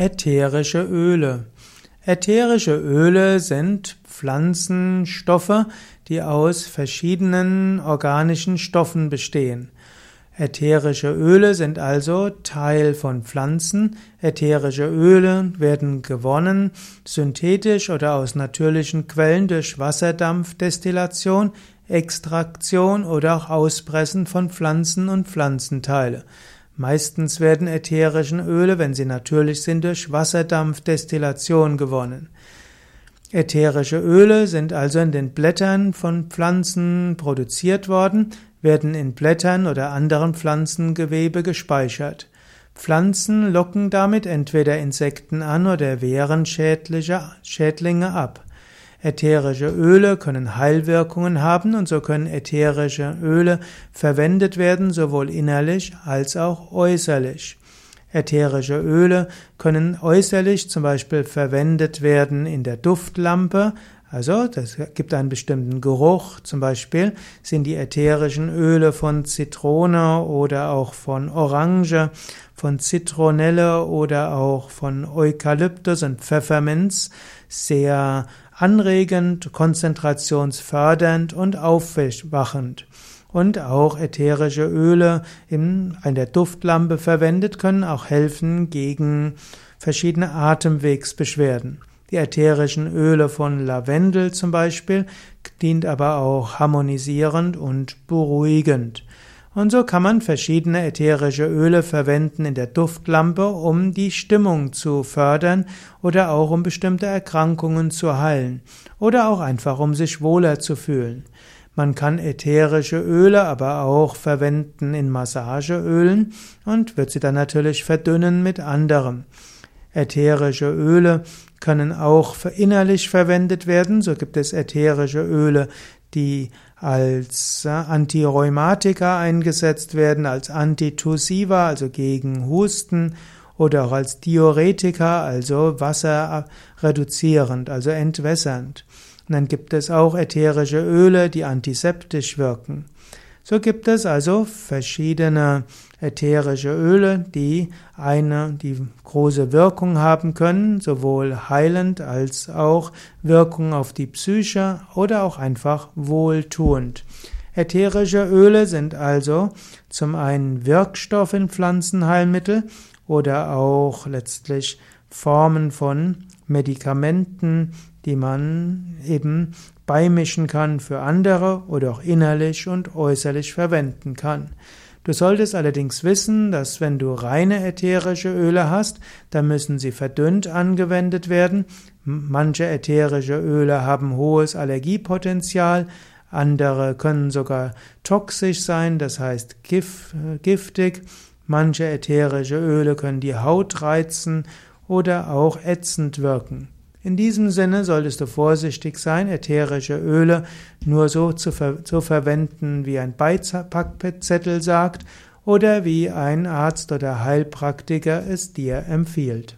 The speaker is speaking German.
Ätherische Öle. Ätherische Öle sind Pflanzenstoffe, die aus verschiedenen organischen Stoffen bestehen. Ätherische Öle sind also Teil von Pflanzen. Ätherische Öle werden gewonnen, synthetisch oder aus natürlichen Quellen durch Wasserdampfdestillation, Extraktion oder auch Auspressen von Pflanzen und Pflanzenteile. Meistens werden ätherischen Öle, wenn sie natürlich sind, durch Wasserdampfdestillation gewonnen. Ätherische Öle sind also in den Blättern von Pflanzen produziert worden, werden in Blättern oder anderen Pflanzengewebe gespeichert. Pflanzen locken damit entweder Insekten an oder wehren Schädlinge ab. Ätherische Öle können Heilwirkungen haben und so können ätherische Öle verwendet werden, sowohl innerlich als auch äußerlich. Ätherische Öle können äußerlich zum Beispiel verwendet werden in der Duftlampe, also das gibt einen bestimmten Geruch, zum Beispiel sind die ätherischen Öle von Zitrone oder auch von Orange, von Zitronelle oder auch von Eukalyptus und Pfefferminz sehr anregend, konzentrationsfördernd und aufwachend. Und auch ätherische Öle in einer Duftlampe verwendet können auch helfen gegen verschiedene Atemwegsbeschwerden. Die ätherischen Öle von Lavendel zum Beispiel dient aber auch harmonisierend und beruhigend. Und so kann man verschiedene ätherische Öle verwenden in der Duftlampe, um die Stimmung zu fördern oder auch um bestimmte Erkrankungen zu heilen oder auch einfach um sich wohler zu fühlen. Man kann ätherische Öle aber auch verwenden in Massageölen und wird sie dann natürlich verdünnen mit anderem. Ätherische Öle können auch innerlich verwendet werden. So gibt es ätherische Öle, die als Antirheumatika eingesetzt werden, als Antitussiva, also gegen Husten, oder auch als Diuretika, also Wasser reduzierend, also entwässernd. Und dann gibt es auch ätherische Öle, die antiseptisch wirken. So gibt es also verschiedene ätherische Öle, die eine, die große Wirkung haben können, sowohl heilend als auch Wirkung auf die Psyche oder auch einfach wohltuend. Ätherische Öle sind also zum einen Wirkstoff in Pflanzenheilmittel oder auch letztlich Formen von Medikamenten, die man eben beimischen kann für andere oder auch innerlich und äußerlich verwenden kann. Du solltest allerdings wissen, dass wenn du reine ätherische Öle hast, dann müssen sie verdünnt angewendet werden. Manche ätherische Öle haben hohes Allergiepotenzial, andere können sogar toxisch sein, das heißt giftig. Manche ätherische Öle können die Haut reizen oder auch ätzend wirken. In diesem Sinne solltest du vorsichtig sein, ätherische Öle nur so zu, ver zu verwenden, wie ein Beipackzettel sagt oder wie ein Arzt oder Heilpraktiker es dir empfiehlt.